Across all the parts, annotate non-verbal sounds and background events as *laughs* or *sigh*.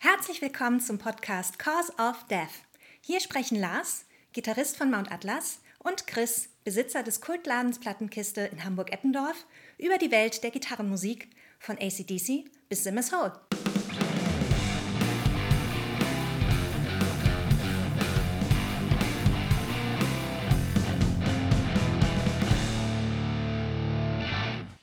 Herzlich willkommen zum Podcast Cause of Death. Hier sprechen Lars, Gitarrist von Mount Atlas, und Chris, Besitzer des Kultladens Plattenkiste in Hamburg-Eppendorf, über die Welt der Gitarrenmusik von ACDC bis Simmers Hole.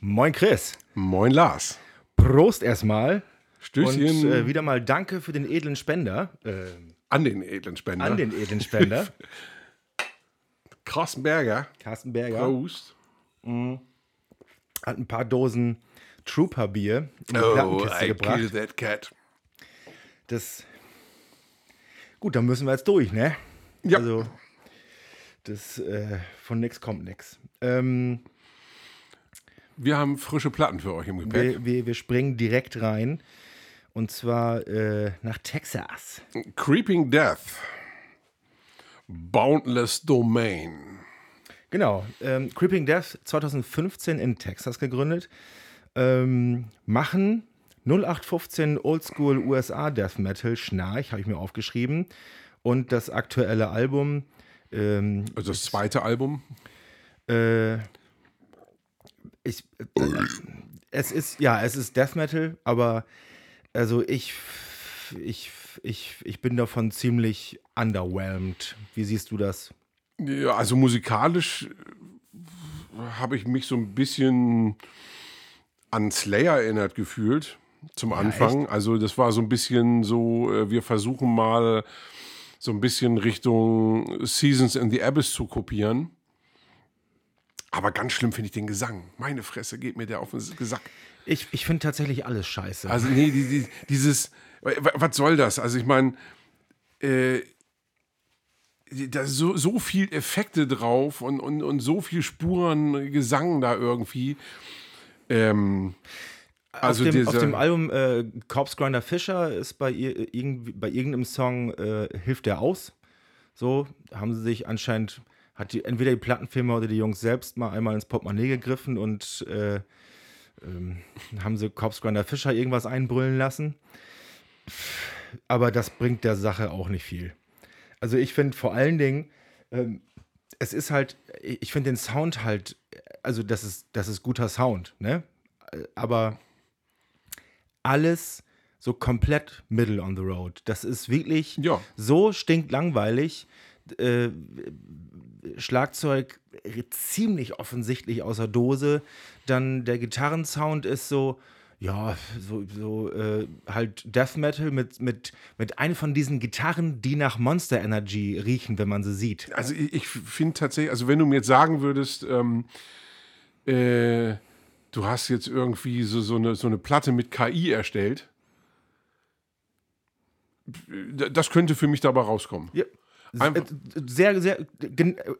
Moin Chris. Moin Lars. Prost erstmal. Stößchen. Und äh, wieder mal danke für den edlen Spender. Äh, an den edlen Spender. an den edlen Spender. *laughs* Carsten Berger. Carsten Berger Prost. hat ein paar Dosen Trooper Bier in die Oh, Plattenkiste I gebracht. killed that cat. Das. Gut, dann müssen wir jetzt durch, ne? Ja. Also, das äh, von nix kommt nix. Ähm, Wir haben frische Platten für euch im Gepäck. wir, wir, wir springen direkt rein. Und zwar äh, nach Texas. Creeping Death. Boundless Domain. Genau. Ähm, Creeping Death 2015 in Texas gegründet. Ähm, machen 0815 Oldschool USA Death Metal, Schnarch, habe ich mir aufgeschrieben. Und das aktuelle Album, ähm, Also das zweite Album. äh, ich, äh, es ist, ja, es ist Death Metal, aber also ich, ich, ich, ich bin davon ziemlich underwhelmed. Wie siehst du das? Ja, also musikalisch äh, habe ich mich so ein bisschen an Slayer erinnert gefühlt zum Anfang. Also das war so ein bisschen so, äh, wir versuchen mal so ein bisschen Richtung Seasons in the Abyss zu kopieren. Aber ganz schlimm finde ich den Gesang. Meine Fresse geht mir der auf den Gesack. Ich, ich finde tatsächlich alles scheiße. Also nee, die, die, dieses, wa- was soll das? Also ich meine, äh, da so, so viel Effekte drauf und, und, und so viel Spuren Gesang da irgendwie. Ähm, also auf, dem, dieser, auf dem Album äh, Corpse Grinder Fisher ist bei, ihr, irgendwie, bei irgendeinem Song äh, Hilft der aus. So haben sie sich anscheinend, hat die, entweder die Plattenfirma oder die Jungs selbst mal einmal ins Portemonnaie gegriffen und äh, ähm, haben sie Corpse Grinder Fisher irgendwas einbrüllen lassen. Aber das bringt der Sache auch nicht viel. Also ich finde vor allen Dingen, ähm, es ist halt, ich finde den Sound halt, also das ist, das ist guter Sound, ne? Aber alles so komplett middle on the road. Das ist wirklich Ja. so stinklangweilig. Äh, Schlagzeug ziemlich offensichtlich außer Dose. Dann der Gitarrensound ist so, ja, so, so äh, halt Death Metal mit, mit, mit einer von diesen Gitarren, die nach Monster Energy riechen, wenn man sie sieht. also ich, ich finde tatsächlich, also wenn du mir jetzt sagen würdest, ähm, äh, du hast jetzt irgendwie so, so, eine, so eine Platte mit KI erstellt, das könnte für mich dabei rauskommen. Ja. Einfach- Äh, Sehr, sehr,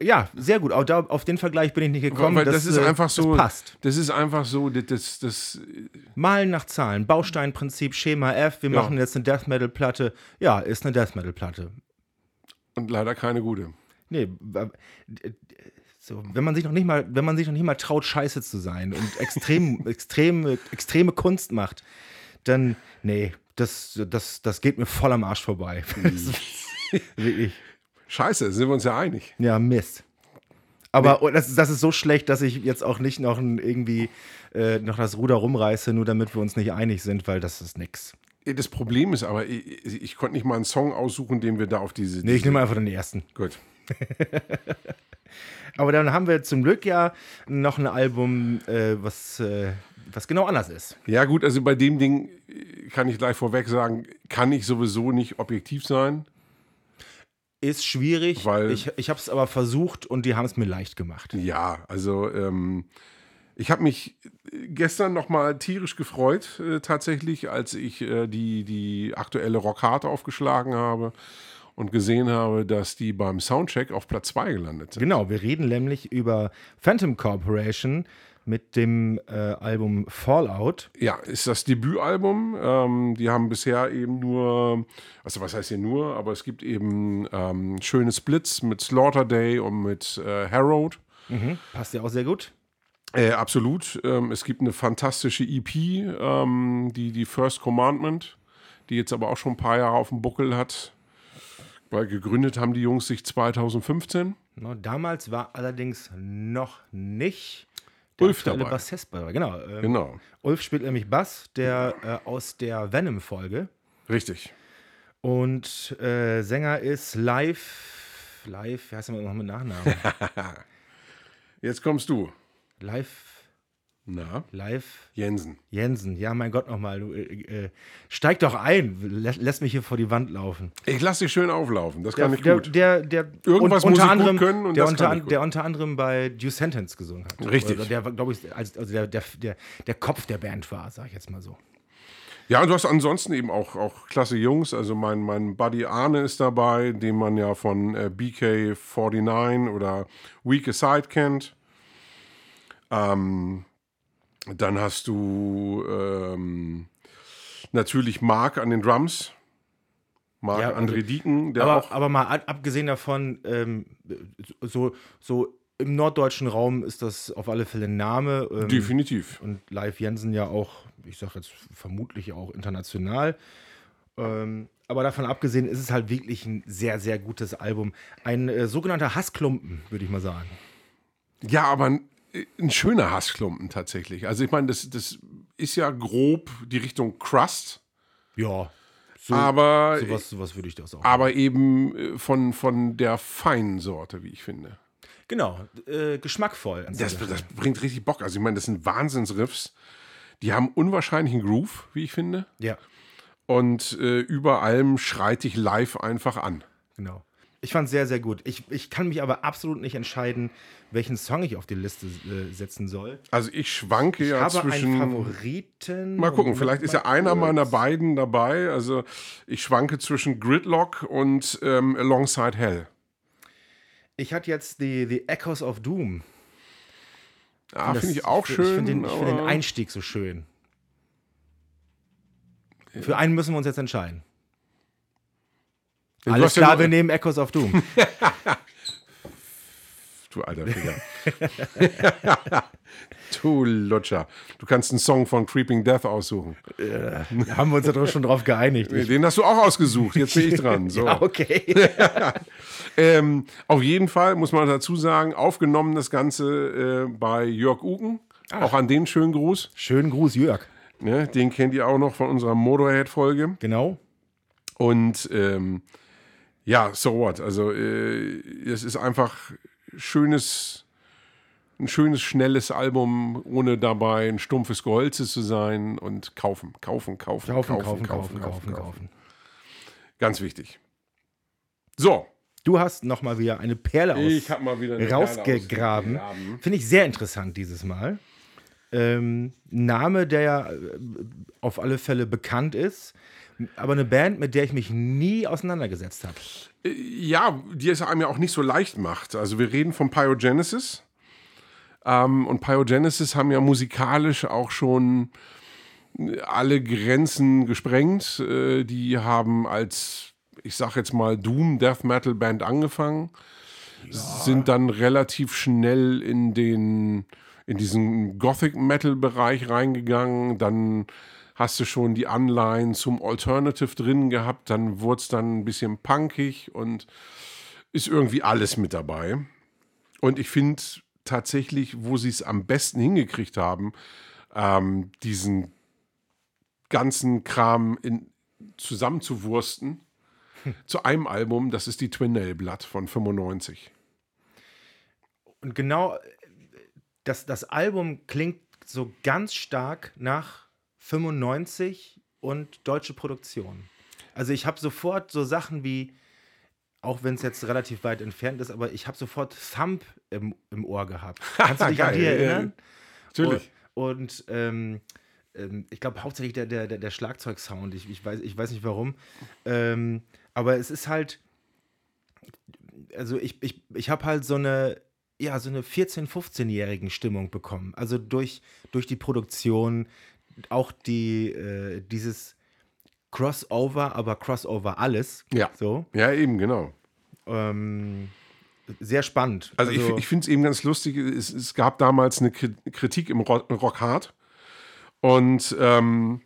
ja, sehr gut. Auch da, auf den Vergleich bin ich nicht gekommen. Weil das, ist äh, einfach so. Das passt. Das ist einfach so, das, das, das Malen nach Zahlen, Bausteinprinzip, Schema F. Wir Ja. machen jetzt eine Death Metal Platte. Ja, ist eine Death Metal Platte. und leider keine gute. Nee, so, wenn man sich noch nicht mal, wenn man sich noch nicht mal traut, scheiße zu sein und extrem, *laughs* extreme, extreme Kunst macht, dann, nee, das, das, das geht mir voll am Arsch vorbei. *laughs* Das ist Wirklich. Scheiße, sind wir uns ja einig. Ja, Mist. Aber oh, das, das ist so schlecht, dass ich jetzt auch nicht noch ein, irgendwie äh, noch das Ruder rumreiße, nur damit wir uns nicht einig sind, weil das ist nix. Das Problem ist aber, ich, ich konnte nicht mal einen Song aussuchen, den wir da auf diese. Nee, ich nehme einfach den ersten. Gut. *laughs* Aber dann haben wir zum Glück ja noch ein Album, äh, was, äh, was genau anders ist. Ja, gut, also bei dem Ding äh, kann ich gleich vorweg sagen, kann ich sowieso nicht objektiv sein. Ist schwierig, Weil- ich, ich habe es aber versucht und die haben es mir leicht gemacht. Ja, also ähm, ich habe mich gestern noch mal tierisch gefreut, äh, tatsächlich, als ich äh, die, die aktuelle Rockhard aufgeschlagen habe und gesehen habe, dass die beim Soundcheck auf Platz 2 gelandet sind. Genau, wir reden nämlich über Phantom Corporation mit dem äh, Album Fallout. Ja, ist das Debütalbum. Ähm, die haben bisher eben nur, also was heißt hier nur, aber es gibt eben ähm, schöne Splits mit Slaughter Day und mit äh, Harrowed. Passt ja auch sehr gut. Äh, absolut. Ähm, es gibt eine fantastische EP, ähm, die, die First Commandment. die jetzt aber auch schon ein paar Jahre auf dem Buckel hat. Weil gegründet haben die Jungs sich 2015. No, damals war allerdings noch nicht Ulf aktuelle dabei. Bassist dabei. Genau. Ähm, Genau, Ulf spielt nämlich Bass, der äh, aus der Venom-Folge. richtig. Und äh, Sänger ist live. Live, wie heißt er noch mit Nachnamen? Jetzt kommst du. live. Na, Live. Jensen. Jensen, ja, mein Gott nochmal. Du, äh, äh, steig doch ein. Lä lässt mich hier vor die Wand laufen. Ich lasse dich schön auflaufen, das kann ich der, gut. Der, der, Irgendwas un- muss unter ich gut anderem, können und der, unter, gut. der unter anderem bei Due Sentence gesungen hat. Richtig. Oder der, glaube ich, als, also der, der, der, der, der Kopf der Band war, sag ich jetzt mal so. Ja, und du hast ansonsten eben auch, auch klasse Jungs. Also mein, mein Buddy Arne ist dabei, den man ja von äh, BK49 oder Weak Aside kennt. Ähm, dann hast du ähm, natürlich Marc an den Drums. Marc Ja, André Dieken, der aber, auch. aber mal ab- abgesehen davon, ähm, so, so im norddeutschen Raum ist das auf alle Fälle ein Name. Ähm, definitiv. und Live Jensen ja auch, ich sag jetzt vermutlich auch international. Ähm, aber davon abgesehen ist es halt wirklich ein sehr, sehr gutes Album. Ein äh, sogenannter Hassklumpen, würde ich mal sagen. Ja, aber ein, schöner Hassklumpen tatsächlich. Also ich meine, das, das ist ja grob die Richtung Crust, Ja. So, aber, sowas, sowas würde ich das auch. aber eben äh, von, von der feinen Sorte, wie ich finde. genau, äh, geschmackvoll. Das, das bringt richtig Bock. Also ich meine, das sind Wahnsinnsriffs. Die haben unwahrscheinlichen Groove, wie ich finde. ja, Und äh, über allem schreit dich live einfach an. genau. Ich fand es sehr, sehr gut. Ich, ich kann mich aber absolut nicht entscheiden, welchen Song ich auf die Liste äh, setzen soll. Also ich schwanke Ich ja habe zwischen. einen Favoriten. Mal gucken, vielleicht ist ja einer meiner beiden dabei. Also ich schwanke zwischen Gridlock und ähm, Alongside Hell. Ich hatte jetzt die, die Echoes of Doom. Ah, finde ich auch schön. Ich finde den, find den Einstieg so schön. Für einen müssen wir uns jetzt entscheiden. Alles ja klar, nur- wir nehmen Echoes of Doom. *laughs* Du alter Finger. *laughs* du Lutscher. Du kannst einen Song von Creeping Death aussuchen. Da haben wir uns ja doch schon drauf geeinigt. Den hast du auch ausgesucht. Jetzt bin ich *laughs* dran. So. ja, okay. Ähm, auf jeden Fall muss man dazu sagen, aufgenommen das Ganze äh, bei Jörg Uken. Auch an den schönen Gruß. Schönen Gruß, Jörg. Ne, den kennt ihr auch noch von unserer Motorhead-Folge. Genau. Und ähm, ja, so what. Also äh, es ist einfach schönes, ein schönes, schnelles Album, ohne dabei ein stumpfes Geholze zu sein und kaufen, kaufen, kaufen, Kaufen, kaufen, kaufen, kaufen, kaufen. Ganz wichtig. So, Du hast nochmal wieder eine Perle aus, ich habe mal wieder eine Perle rausgegraben. ausgegraben. Finde ich sehr interessant dieses Mal. Ähm, Name, der ja äh, auf alle Fälle bekannt ist, aber eine Band, mit der ich mich nie auseinandergesetzt habe. Ja, die es einem ja auch nicht so leicht macht. Also wir reden von Pyogenesis. Ähm, und Pyogenesis haben ja musikalisch auch schon alle Grenzen gesprengt. Äh, die haben als, ich sag jetzt mal, Doom Death Metal Band angefangen, sind dann relativ schnell in den in diesen Gothic Metal Bereich reingegangen, dann hast du schon die Anleihen zum Alternative drin gehabt, dann wurde es dann ein bisschen punkig und ist irgendwie alles mit dabei. Und ich finde tatsächlich, wo sie es am besten hingekriegt haben, ähm, diesen ganzen Kram in, zusammenzuwursten zu einem Album, das ist die Twin Nail Blood von 95. Und genau das, das Album klingt so ganz stark nach 95 und deutsche Produktion. Also ich habe sofort so Sachen wie, auch wenn es jetzt relativ weit entfernt ist, aber ich habe sofort Thump im, im Ohr gehabt. *laughs* Kannst du dich an die erinnern? Natürlich. Und, und ähm, ähm, ich glaube hauptsächlich der, der, der, der Schlagzeugsound. Ich, ich, weiß, ich weiß nicht warum. Ähm, aber es ist halt, also ich, ich, ich habe halt so eine, ja, so eine 14-, 15-jährigen Stimmung bekommen. Also durch, durch die Produktion, auch die, äh, dieses Crossover, aber Crossover alles. Ja. So. Ja, eben, genau. Ähm, sehr spannend. Also, ich, ich finde es eben ganz lustig, es, es gab damals eine Kri- Kritik im Rock, Rock Hard und ähm,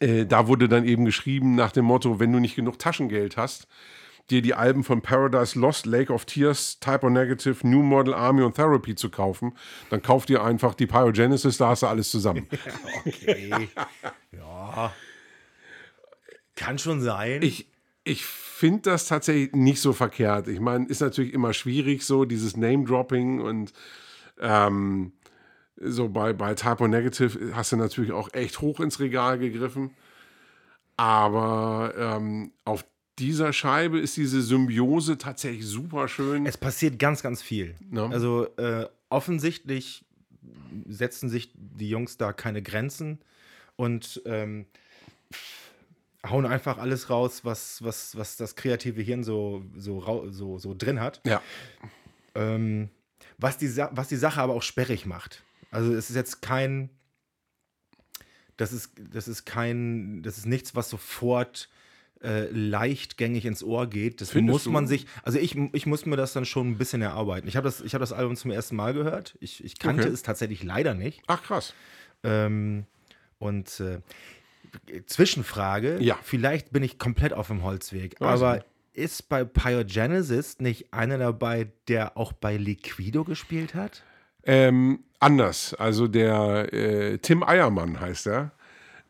Äh, da wurde dann eben geschrieben nach dem Motto, wenn du nicht genug Taschengeld hast, dir die Alben von Paradise Lost, Lake of Tears, Type O Negative, New Model Army und Therapy zu kaufen, dann kauf dir einfach die Pyrogenesis, da hast du alles zusammen. *laughs* Okay. ja. Kann schon sein. Ich, ich finde das tatsächlich nicht so verkehrt. Ich meine, ist natürlich immer schwierig, so dieses Name-Dropping und ähm, so bei, bei Typo Negative hast du natürlich auch echt hoch ins Regal gegriffen. Aber ähm, auf dieser Scheibe ist diese Symbiose tatsächlich super schön. es passiert ganz, ganz viel. Ja. Also äh, offensichtlich setzen sich die Jungs da keine Grenzen und ähm, hauen einfach alles raus, was, was, was das kreative Hirn so, so, so, so drin hat. ja, Ähm, was, die, Sa- was die Sache aber auch sperrig macht. Also es ist jetzt kein, das ist, das ist kein, das ist nichts, was sofort äh, leichtgängig ins Ohr geht. Das Findest muss du? man sich, also ich, ich muss mir das dann schon ein bisschen erarbeiten. Ich habe das, ich hab das Album zum ersten Mal gehört. Ich, ich kannte Okay. es tatsächlich leider nicht. ach krass. Ähm, und äh, Zwischenfrage, Ja. vielleicht bin ich komplett auf dem Holzweg, Weiß aber ich ist bei Pyogenesis nicht einer dabei, der auch bei Liquido gespielt hat? Ähm, anders. Also der äh, Tim Eiermann heißt er.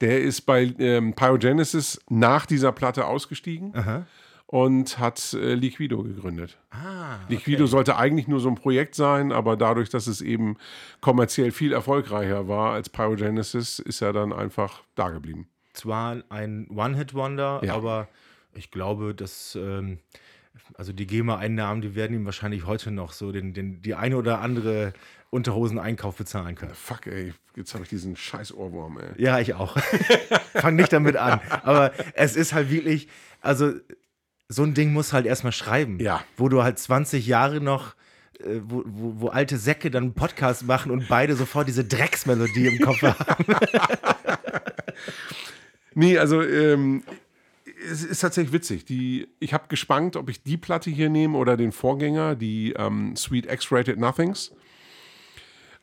Der ist bei ähm, Pyrogenesis nach dieser Platte ausgestiegen und hat äh, Liquido gegründet. Ah, Liquido sollte eigentlich nur so ein Projekt sein, aber dadurch, dass es eben kommerziell viel erfolgreicher war als Pyrogenesis, ist er dann einfach da geblieben. zwar ein One-Hit-Wonder, Ja. aber ich glaube, dass ähm, also die GEMA-Einnahmen, die werden ihm wahrscheinlich heute noch so den, den, die eine oder andere Unterhosen-Einkauf bezahlen können. Fuck, ey, jetzt habe ich diesen scheiß Ohrwurm, ey. Ja, ich auch. *laughs* Fang nicht damit an. Aber es ist halt wirklich, also so ein Ding muss halt erstmal schreiben. Ja. Wo du halt 20 Jahre noch, äh, wo, wo, wo alte Säcke dann einen Podcast machen und beide sofort diese Drecksmelodie im Kopf haben. *laughs* Nee, also ähm, es ist tatsächlich witzig. Die, ich habe gespannt, ob ich die Platte hier nehme oder den Vorgänger, die ähm, Sweet X-Rated Nothings,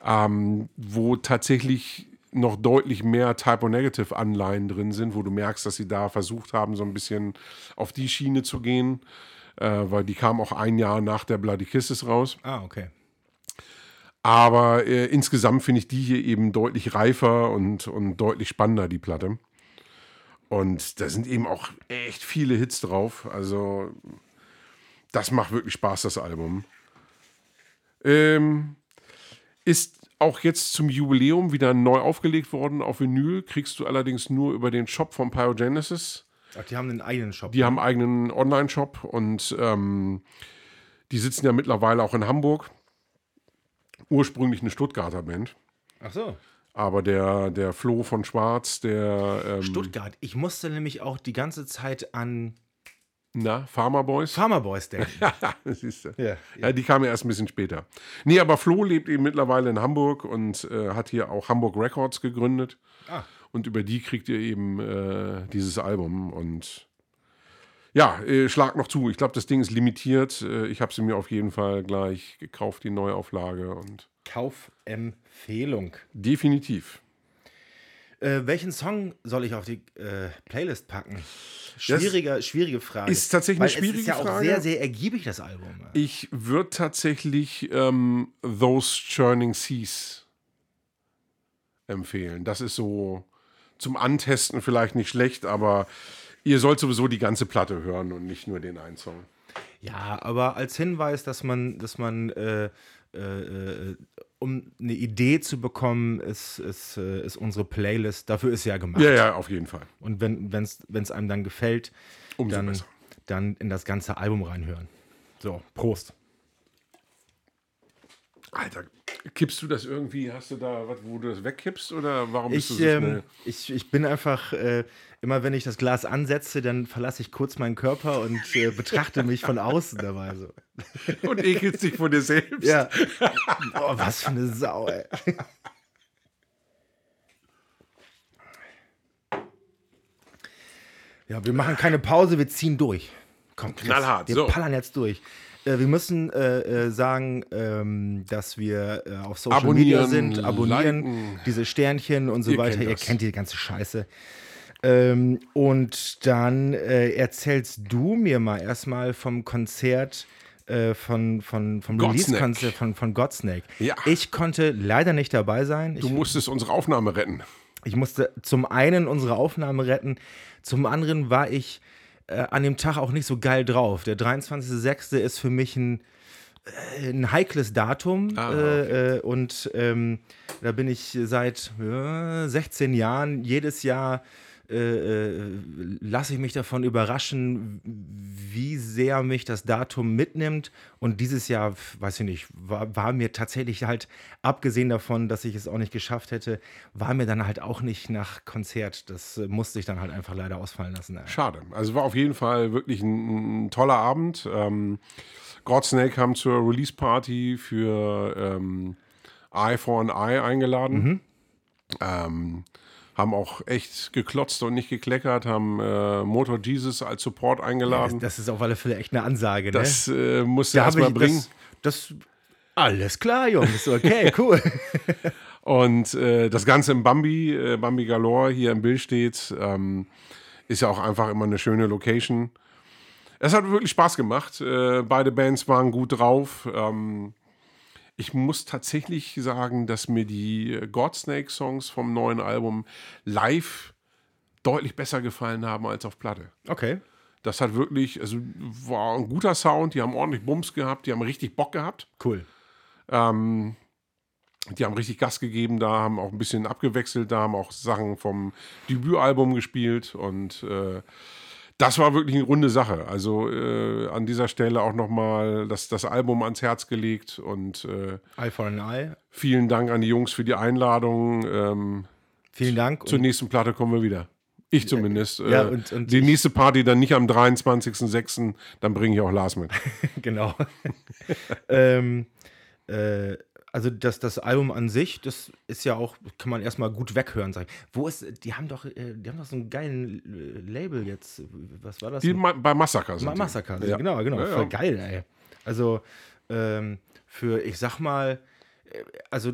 ähm, wo tatsächlich noch deutlich mehr Typo-Negative-Anleihen drin sind, wo du merkst, dass sie da versucht haben, so ein bisschen auf die Schiene zu gehen, äh, weil die kam auch ein Jahr nach der Bloody Kisses raus. Ah, okay. Aber äh, insgesamt finde ich die hier eben deutlich reifer und, und deutlich spannender, die Platte. Und da sind eben auch echt viele Hits drauf. Also, das macht wirklich Spaß, das Album. Ähm, ist auch jetzt zum Jubiläum wieder neu aufgelegt worden auf Vinyl. Kriegst du allerdings nur über den Shop von Pyrogenesis. Ach, die haben einen eigenen Shop. Die haben einen eigenen Online-Shop und ähm, die sitzen ja mittlerweile auch in Hamburg. Ursprünglich eine Stuttgarter Band. Ach so. Aber der, der Flo von Schwarz, der ähm, Stuttgart. Ich musste nämlich auch die ganze Zeit an na, Pharma Boys. Farmer Boys denken. *laughs* Siehst du. Ja, Ja, die kam ja erst ein bisschen später. Nee, aber Flo lebt eben mittlerweile in Hamburg und äh, hat hier auch Hamburg Records gegründet. Ah. Und über die kriegt ihr eben äh, dieses Album. Und ja, äh, schlag noch zu. Ich glaube, das Ding ist limitiert. Äh, ich habe sie mir auf jeden Fall gleich gekauft, die Neuauflage. Und Kaufempfehlung. definitiv. Äh, welchen Song soll ich auf die äh, Playlist packen? Schwieriger, schwierige Frage. ist tatsächlich Weil eine schwierige Es ist ja auch Frage. sehr, sehr ergiebig, das Album. Ich würde tatsächlich ähm, Those Churning Seas empfehlen. Das ist so zum Antesten vielleicht nicht schlecht, aber ihr sollt sowieso die ganze Platte hören und nicht nur den einen Song. Ja, aber als Hinweis, dass man, dass man äh, äh, äh, um eine Idee zu bekommen, ist, ist, äh, ist unsere Playlist, dafür ist sie ja gemacht. Ja, ja, auf jeden Fall. Und wenn es einem dann gefällt, Umso dann, besser. dann in das ganze Album reinhören. So, Prost. Alter, kippst du das irgendwie? Hast du da was, wo du das wegkippst oder warum bist Ich, du so ähm, schnell? ich, ich bin einfach, äh, immer wenn ich das Glas ansetze, dann verlasse ich kurz meinen Körper und äh, betrachte mich von außen dabei so. *laughs* Und ekelst dich vor dir selbst? Ja. Boah, was für eine Sau, ey. Ja, wir machen keine Pause, wir ziehen durch. Komm, Chris, Knallhart, Wir so. pallern jetzt durch. Äh, wir müssen äh, äh, sagen, ähm, dass wir äh, auf Social Abonnieren, Media sind, abonnieren, liken. diese Sternchen und so Ihr weiter. kennt Ihr kennt die ganze Scheiße. Ähm, und dann äh, erzählst du mir mal erstmal vom Konzert äh, von, von, vom. Release-Konzert von, von Godsnake. Ja. Ich konnte leider nicht dabei sein. Du Ich, musstest unsere Aufnahme retten. ich musste zum einen unsere Aufnahme retten, zum anderen war ich äh, an dem Tag auch nicht so geil drauf. Der 23.06. ist für mich ein, äh, ein heikles Datum Ah, äh, äh, und ähm, da bin ich seit äh, 16 Jahren jedes Jahr äh, äh, lasse ich mich davon überraschen, wie sehr mich das Datum mitnimmt. Und dieses Jahr, weiß ich nicht, war, war mir tatsächlich halt, abgesehen davon, dass ich es auch nicht geschafft hätte, war mir dann halt auch nicht nach Konzert. Das musste ich dann halt einfach leider ausfallen lassen. Schade. Also war auf jeden Fall wirklich ein, ein toller Abend. Ähm, Godsnake kam zur Release-Party für ähm, Eye for an Eye eingeladen. Ähm, haben auch echt geklotzt und nicht gekleckert, haben äh, Motor Jesus als Support eingeladen. Das ist auf alle Fälle echt eine Ansage, ne? Das äh, musste da er habe erstmal bringen. das, das. Alles klar, Jungs. Okay, *laughs* cool. Und äh, das Ganze im Bambi, äh, Bambi Galore hier im Bild steht, ähm, ist ja auch einfach immer eine schöne Location. Es hat wirklich Spaß gemacht. Äh, beide Bands waren gut drauf. Ähm, ich muss tatsächlich sagen, dass mir die Godsnake-Songs vom neuen Album live deutlich besser gefallen haben als auf Platte. Okay. Das hat wirklich, also war ein guter Sound, die haben ordentlich Bums gehabt, die haben richtig Bock gehabt. Cool. Ähm, die haben richtig Gas gegeben, da haben auch ein bisschen abgewechselt, da haben auch Sachen vom Debütalbum gespielt und äh, das war wirklich eine runde Sache. Also äh, an dieser Stelle auch nochmal das, das Album ans Herz gelegt und äh, Eye for an Eye. vielen Dank an die Jungs für die Einladung. Ähm, Vielen Dank. zur nächsten Platte kommen wir wieder. Ich zumindest. Ja, äh, und- und die nächste Party dann nicht am 23.06., dann bringe ich auch Lars mit. *laughs* genau. *laughs* ähm, äh, also das, das Album an sich, das ist ja auch, kann man erstmal gut weghören, sag ich. Wo ist, die haben doch, äh, die haben doch so einen geilen äh, Label jetzt. Was war das? Die ma bei Massaker sind Ma. Massaker, Ja. genau, genau. Ja, Voll ja. geil, ey. Also ähm, für, ich sag mal, äh, also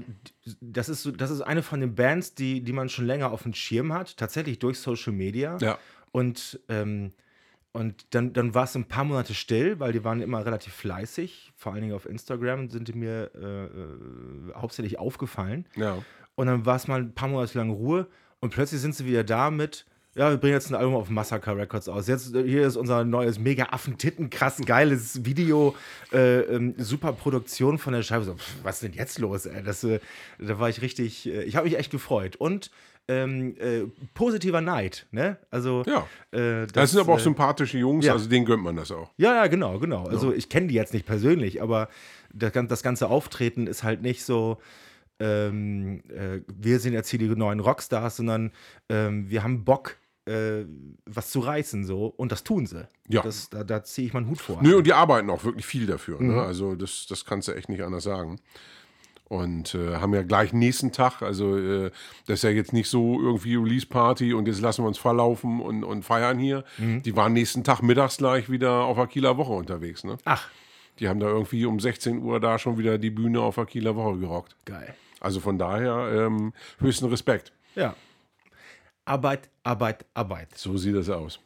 das ist, so, das ist eine von den Bands, die, die man schon länger auf dem Schirm hat, tatsächlich durch Social Media. Ja. Und, ähm, und dann, dann war es ein paar Monate still, weil die waren immer relativ fleißig. Vor allen Dingen auf Instagram sind die mir äh, äh, hauptsächlich aufgefallen. Ja. Und dann war es mal ein paar Monate lang Ruhe und plötzlich sind sie wieder da mit, ja, wir bringen jetzt ein Album auf Massacre Records aus. Jetzt, äh, hier ist unser neues mega Affentitten, krass geiles Video, äh, ähm, super Produktion von der Scheibe. So, pff, was ist denn jetzt los, ey? Das, äh, da war ich richtig, äh, ich habe mich echt gefreut. Und ähm, äh, positiver Neid, ne? Also, Ja. äh, Das, sind aber auch äh, sympathische Jungs, ja. also denen gönnt man das auch. ja, ja, genau, genau. Also ich kenne die jetzt nicht persönlich, aber das, das ganze Auftreten ist halt nicht so, ähm, äh, wir sind jetzt hier die neuen Rockstars, sondern ähm, wir haben Bock, äh, was zu reißen so und das tun sie. Ja. Das, da da ziehe ich meinen Hut vor. Nö, und die arbeiten auch wirklich viel dafür. Mhm. Ne? Also das, das kannst du echt nicht anders sagen. Und äh, haben ja gleich nächsten Tag, also äh, das ist ja jetzt nicht so irgendwie Release-Party und jetzt lassen wir uns verlaufen und, und feiern hier. Mhm. Die waren nächsten Tag mittags gleich wieder auf der Kieler Woche unterwegs. Ne? Ach, Die haben da irgendwie um 16 Uhr da schon wieder die Bühne auf der Kieler Woche gerockt. geil. Also von daher ähm, höchsten Respekt. Ja. Arbeit, Arbeit, Arbeit. So sieht das aus.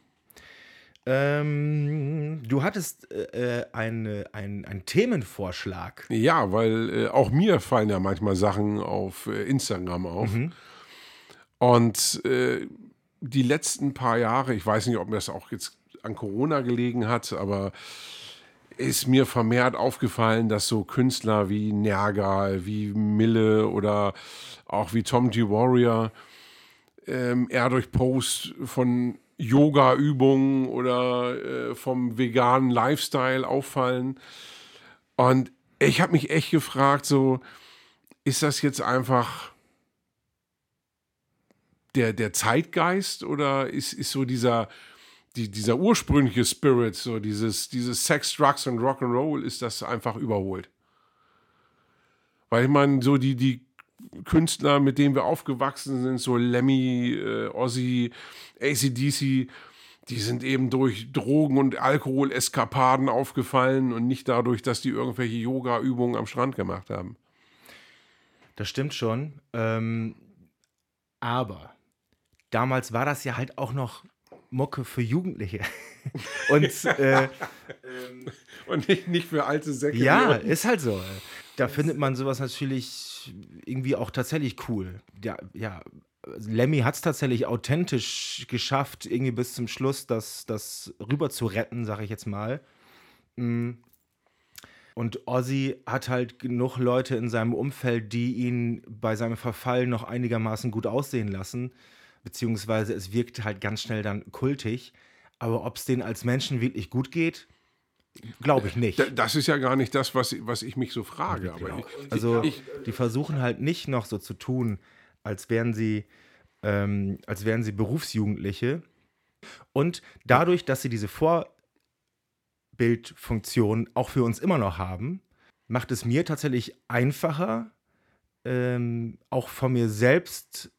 Ähm, du hattest äh, äh, eine, ein, einen Themenvorschlag. Ja, weil äh, auch mir fallen ja manchmal Sachen auf äh, Instagram auf. Und äh, die letzten paar Jahre, ich weiß nicht, ob mir das auch jetzt an Corona gelegen hat, aber ist mir vermehrt aufgefallen, dass so Künstler wie Nergal, wie Mille oder auch wie Tom G. Warrior ähm, eher durch Posts von Yoga-Übungen oder äh, vom veganen Lifestyle auffallen. Und ich habe mich echt gefragt, so, ist das jetzt einfach der, der Zeitgeist oder ist, ist so dieser, die, dieser ursprüngliche Spirit, so dieses, dieses Sex, Drugs und Rock'n'Roll, ist das einfach überholt? Weil ich meine, so die, die Künstler, mit denen wir aufgewachsen sind, so Lemmy, äh, Ozzy, ACDC, die sind eben durch Drogen- und Alkoholeskapaden aufgefallen und nicht dadurch, dass die irgendwelche Yoga-Übungen am Strand gemacht haben. Das stimmt schon. Ähm, aber damals war das ja halt auch noch Mucke für Jugendliche. *laughs* Und, *laughs* äh, Und nicht, nicht für alte Säcke. ja, ist halt so. Da findet man sowas natürlich irgendwie auch tatsächlich cool. Ja, ja Lemmy hat es tatsächlich authentisch geschafft, irgendwie bis zum Schluss das, das rüber zu retten, sag ich jetzt mal. Mm. Und Ozzy hat halt genug Leute in seinem Umfeld, die ihn bei seinem Verfall noch einigermaßen gut aussehen lassen. Beziehungsweise es wirkt halt ganz schnell dann kultig. Aber ob es denen als Menschen wirklich gut geht, glaube ich nicht. Da- Das ist ja gar nicht das, was, was ich mich so frage. Aber ich, Also ich, die versuchen halt nicht noch so zu tun, als wären sie, ähm, als wären sie Berufsjugendliche. Und dadurch, dass sie diese Vorbildfunktion auch für uns immer noch haben, macht es mir tatsächlich einfacher, ähm, auch von mir selbst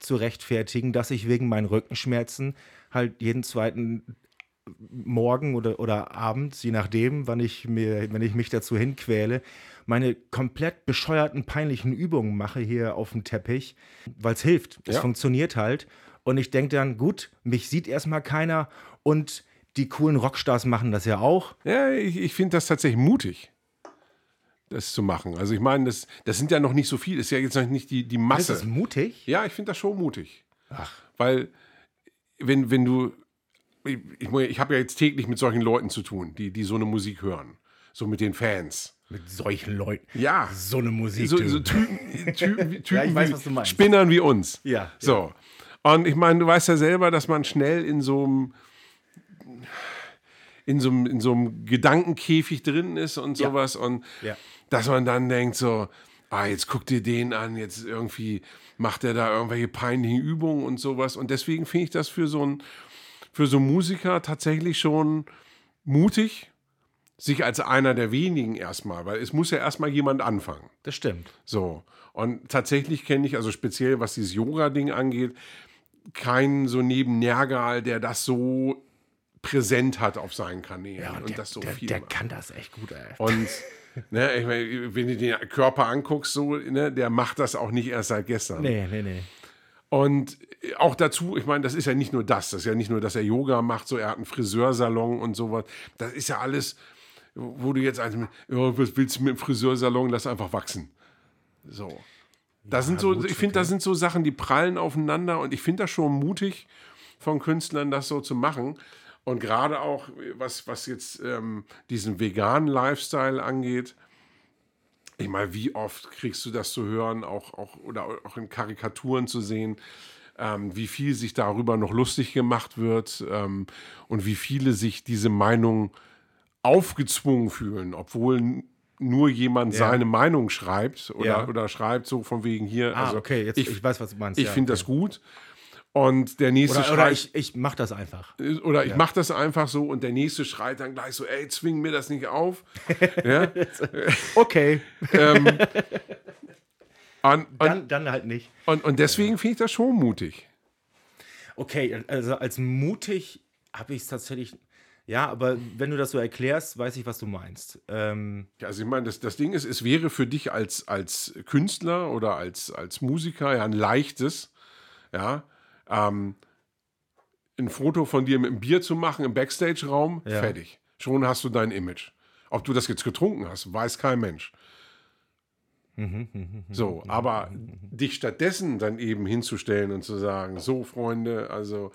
zu rechtfertigen, dass ich wegen meinen Rückenschmerzen halt jeden zweiten Morgen oder, oder abends, je nachdem, wann ich, mir, wenn ich mich dazu hinquäle, meine komplett bescheuerten, peinlichen Übungen mache hier auf dem Teppich, weil es hilft. Es Ja. funktioniert halt. Und ich denke dann, gut, mich sieht erstmal keiner und die coolen Rockstars machen das ja auch. ja, ich, ich finde das tatsächlich mutig, das zu machen. Also ich meine, das, das sind ja noch nicht so viel, ist ja jetzt noch nicht die, die Ist Masse. das mutig? Ja, ich finde das schon mutig. Weil, wenn, wenn du. Ich, ich, ich habe ja jetzt täglich mit solchen Leuten zu tun, die, die so eine Musik hören. So mit den Fans. Mit solchen Leuten. Ja. So eine Musik. So, so Typen, Typen, *laughs* Typen Ja, weiß, wie. Spinnern wie uns. Ja, So. Und ich meine, du weißt ja selber, dass man schnell in so einem in so einem, in so einem Gedankenkäfig drin ist und Ja. sowas und Ja. dass man dann denkt so, ah, jetzt guck dir den an, jetzt irgendwie macht er da irgendwelche peinlichen Übungen und sowas und deswegen finde ich das für so ein für so Musiker tatsächlich schon mutig, sich als einer der wenigen erstmal, weil es muss ja erstmal jemand anfangen. Das stimmt. So. Und tatsächlich kenne ich, also speziell was dieses Yoga-Ding angeht, keinen so neben Nergal, der das so präsent hat auf seinen Kanälen und, der, das so der, viel der macht. kann das echt gut, ey. Und *laughs* ne, ich meine, wenn du den Körper anguckst, so, ne, der macht das auch nicht erst seit gestern. Nee, nee, nee. Und auch dazu, ich meine, das ist ja nicht nur das, das ist ja nicht nur, dass er Yoga macht, so er hat einen Friseursalon und sowas. Das ist ja alles, wo du jetzt also, ja, was willst du mit dem Friseursalon, lass einfach wachsen. So. Das sind so, gut, ich finde, das sind so Sachen, die prallen aufeinander und ich finde das schon mutig von Künstlern, das so zu machen. Und gerade auch, was, was jetzt ähm, diesen veganen Lifestyle angeht, ich meine, wie oft kriegst du das zu hören, auch, auch oder auch in Karikaturen zu sehen, ähm, wie viel sich darüber noch lustig gemacht wird ähm, und wie viele sich diese Meinung aufgezwungen fühlen, obwohl nur jemand seine Meinung schreibt oder, Ja. oder schreibt so von wegen hier. Ah, also okay, jetzt, ich, ich, weiß, was du meinst. ich ja, finde okay. das gut. Und der nächste Oder, oder schreit, ich, ich mach das einfach. oder ich mache das einfach so und der nächste schreit dann gleich so, ey, zwing mir das nicht auf. *laughs* ja? *laughs* Okay, und, und, dann, dann halt nicht. und, und deswegen finde ich das schon mutig. Okay, also als mutig habe ich es tatsächlich. Ja, aber wenn du das so erklärst, weiß ich, was du meinst. Ähm, Ja, Also ich meine, das, das Ding ist, es wäre für dich als, als Künstler oder als, als Musiker ja ein leichtes, ja, ähm, ein Foto von dir mit einem Bier zu machen im Backstage-Raum, Ja. fertig. Schon hast du dein Image. Ob du das jetzt getrunken hast, weiß kein Mensch. So, aber dich stattdessen dann eben hinzustellen und zu sagen, so Freunde, also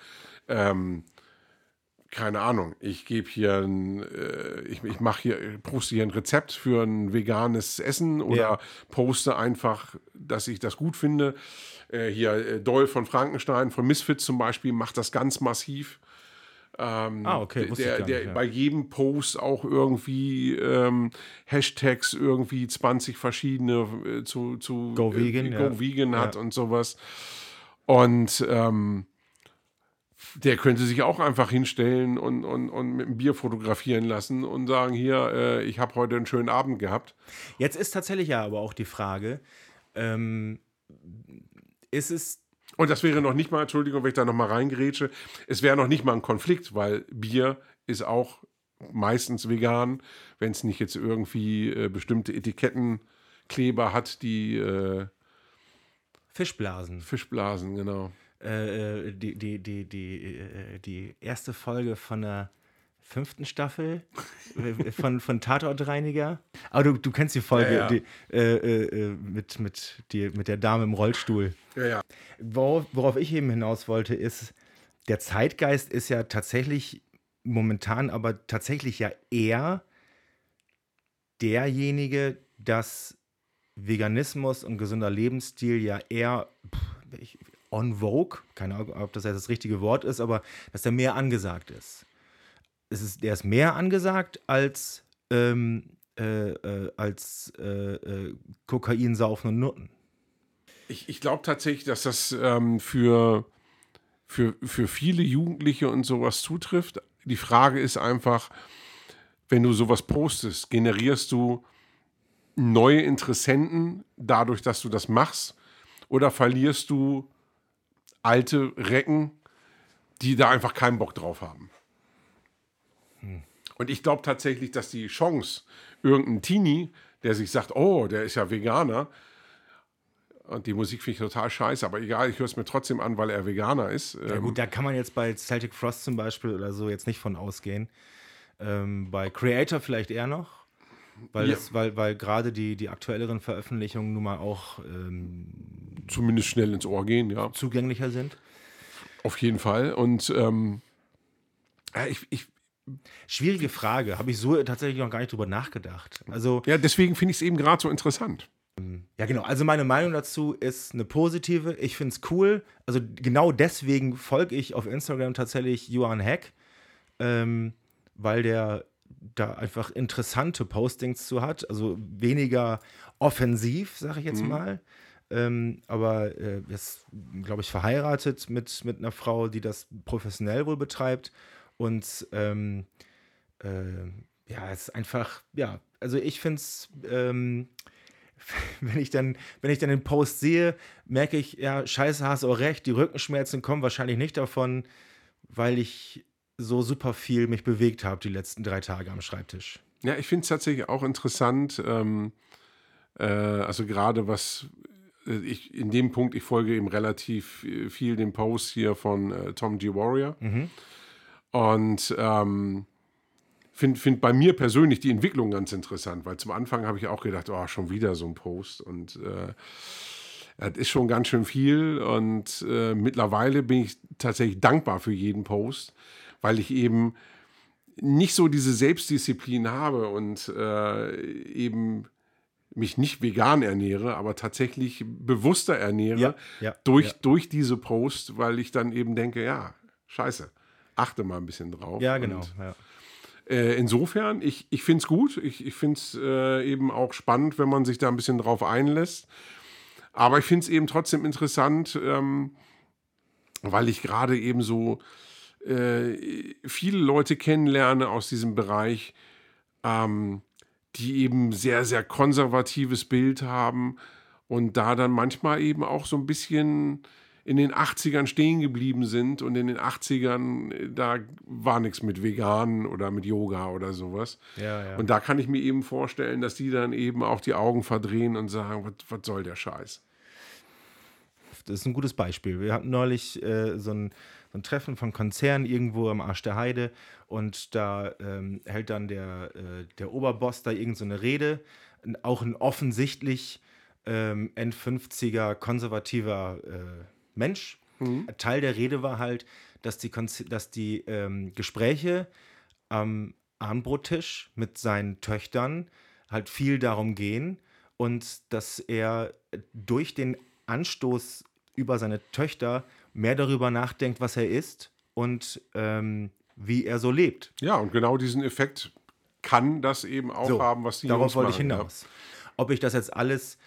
ähm, keine Ahnung, ich gebe hier ein, äh, ich, ich mache hier, poste hier ein Rezept für ein veganes Essen oder Ja. poste einfach, dass ich das gut finde. Äh, hier äh, Doll von Frankenstein, von Misfits zum Beispiel, macht das ganz massiv. ah, okay, Der, ich gar der nicht. Ja. bei jedem Post auch irgendwie ähm, Hashtags irgendwie 20 verschiedene äh, zu, zu Go Vegan, äh, ja. Go Vegan hat und sowas. Und ähm, der könnte sich auch einfach hinstellen und, und, und mit einem Bier fotografieren lassen und sagen, hier, äh, ich habe heute einen schönen Abend gehabt. Jetzt ist tatsächlich ja aber auch die Frage, ähm, ist es Und das wäre noch nicht mal, Entschuldigung, wenn ich da noch mal reingrätsche, es wäre noch nicht mal ein Konflikt, weil Bier ist auch meistens vegan, wenn es nicht jetzt irgendwie äh, bestimmte Etikettenkleber hat, die äh, Fischblasen? Fischblasen, genau. Äh, die, die, die, die, äh, die erste Folge von der fünften Staffel äh, von, von Tatortreiniger. Aber du, du kennst die Folge Ja, ja. Die, äh, äh, mit, mit, die, mit der Dame im Rollstuhl. Ja, ja. Worauf, worauf ich eben hinaus wollte, ist, der Zeitgeist ist ja tatsächlich momentan, aber tatsächlich ja eher derjenige, dass Veganismus und gesunder Lebensstil ja eher pff, ich- on vogue, keine Ahnung, ob das jetzt das richtige Wort ist, aber dass der mehr angesagt ist. Es ist der ist mehr angesagt als, ähm, äh, äh, als äh, äh, Kokain, Saufen und Nutten. Ich, ich glaube tatsächlich, dass das ähm, für, für, für viele Jugendliche und sowas zutrifft. Die Frage ist einfach, wenn du sowas postest, generierst du neue Interessenten dadurch, dass du das machst? Oder verlierst du alte Recken, die da einfach keinen Bock drauf haben? Und ich glaube tatsächlich, dass die Chance, irgendein Teenie, der sich sagt, oh, der ist ja Veganer, und die Musik finde ich total scheiße, aber egal, ich höre es mir trotzdem an, weil er Veganer ist. Ja Ähm, gut, da kann man jetzt bei Celtic Frost zum Beispiel oder so jetzt nicht von ausgehen. Ähm, bei Creator vielleicht eher noch, weil, Ja. es- weil, weil gerade die, die aktuelleren Veröffentlichungen nun mal auch ähm, zumindest schnell ins Ohr gehen, ja. zugänglicher sind. Auf jeden Fall. Und ähm, ich, ich, Schwierige Frage, habe ich so tatsächlich noch gar nicht drüber nachgedacht. Also, ja, deswegen finde ich es eben gerade so interessant. ja genau, also meine Meinung dazu ist eine positive. Ich finde es cool. Also genau deswegen folge ich auf Instagram tatsächlich Johann Heck, ähm, weil der da einfach interessante Postings zu hat. Also weniger offensiv, sage ich jetzt mal. Ähm, aber äh, ist, glaube ich, verheiratet mit, mit einer Frau, die das professionell wohl betreibt. Und ähm, äh, ja, es ist einfach, ja, also ich finde es, ähm, *laughs* wenn ich dann, wenn ich dann den Post sehe, merke ich, ja, scheiße, hast auch recht, die Rückenschmerzen kommen wahrscheinlich nicht davon, weil ich so super viel mich bewegt habe die letzten drei Tage am Schreibtisch. Ja, ich finde es tatsächlich auch interessant, ähm, äh, also gerade was äh, ich in dem Punkt, ich folge ihm relativ äh, viel den Post hier von äh, Tom G. Warrior. Und ähm, finde find bei mir persönlich die Entwicklung ganz interessant, weil zum Anfang habe ich auch gedacht, oh, schon wieder so ein Post. Und äh, das ist schon ganz schön viel. Und äh, mittlerweile bin ich tatsächlich dankbar für jeden Post, weil ich eben nicht so diese Selbstdisziplin habe und äh, eben mich nicht vegan ernähre, aber tatsächlich bewusster ernähre Ja, ja, durch, ja. durch diese Post, weil ich dann eben denke, ja, scheiße, achte mal ein bisschen drauf. Ja, genau. Und, äh, insofern, ich, ich finde es gut. Ich, ich finde es äh, eben auch spannend, wenn man sich da ein bisschen drauf einlässt. Aber ich finde es eben trotzdem interessant, ähm, weil ich gerade eben so äh, viele Leute kennenlerne aus diesem Bereich, ähm, die eben sehr, sehr konservatives Bild haben und da dann manchmal eben auch so ein bisschen in den 80ern stehen geblieben sind und in den 80ern, äh, da war nichts mit Veganen oder mit Yoga oder sowas. Ja, ja. Und da kann ich mir eben vorstellen, dass die dann eben auch die Augen verdrehen und sagen, was, was soll der Scheiß? Das ist ein gutes Beispiel. Wir hatten neulich äh, so, ein, so ein Treffen von Konzernen irgendwo am Arsch der Heide und da ähm, hält dann der, äh, der Oberboss da irgend so eine Rede, auch ein offensichtlich ähm, End-50er konservativer äh, Mensch. Teil der Rede war halt, dass die, Konz dass die ähm, Gespräche am Abendbrottisch mit seinen Töchtern halt viel darum gehen und dass er durch den Anstoß über seine Töchter mehr darüber nachdenkt, was er ist und ähm, wie er so lebt. Ja, und genau diesen Effekt kann das eben auch So, haben, was die Darauf Jungs wollte ich machen, ja. hinaus. Ob ich das jetzt alles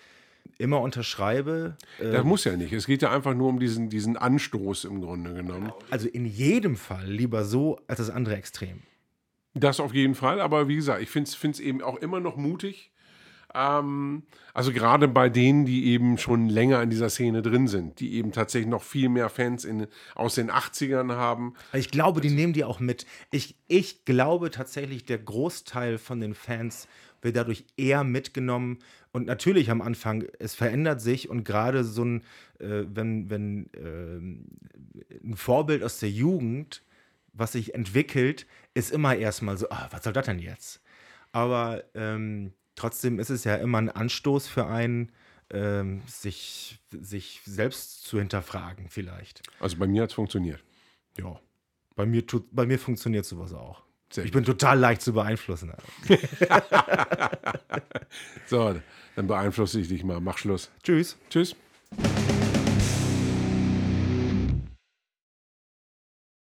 immer unterschreibe, äh, Das muss ja nicht. Es geht ja einfach nur um diesen, diesen Anstoß im Grunde genommen. also in jedem Fall lieber so als das andere Extrem. Das auf jeden Fall, aber wie gesagt, ich finde es eben auch immer noch mutig. Ähm, also gerade bei denen, die eben schon länger in dieser Szene drin sind, die eben tatsächlich noch viel mehr Fans in, aus den 80ern haben. Ich glaube, die nehmen die auch mit. Ich, ich glaube tatsächlich, der Großteil von den Fans wird dadurch eher mitgenommen. Und natürlich am Anfang, es verändert sich und gerade so ein, äh, wenn, wenn äh, ein Vorbild aus der Jugend, was sich entwickelt, ist immer erstmal so, ah, was soll das denn jetzt? Aber ähm, trotzdem ist es ja immer ein Anstoß für einen, ähm, sich, sich selbst zu hinterfragen, vielleicht. Also bei mir hat es funktioniert. Ja. Bei mir, tut, bei mir funktioniert sowas auch. Sehr ich bin total leicht zu beeinflussen. *laughs* so, dann beeinflusse ich dich mal. Mach Schluss. Tschüss. Tschüss.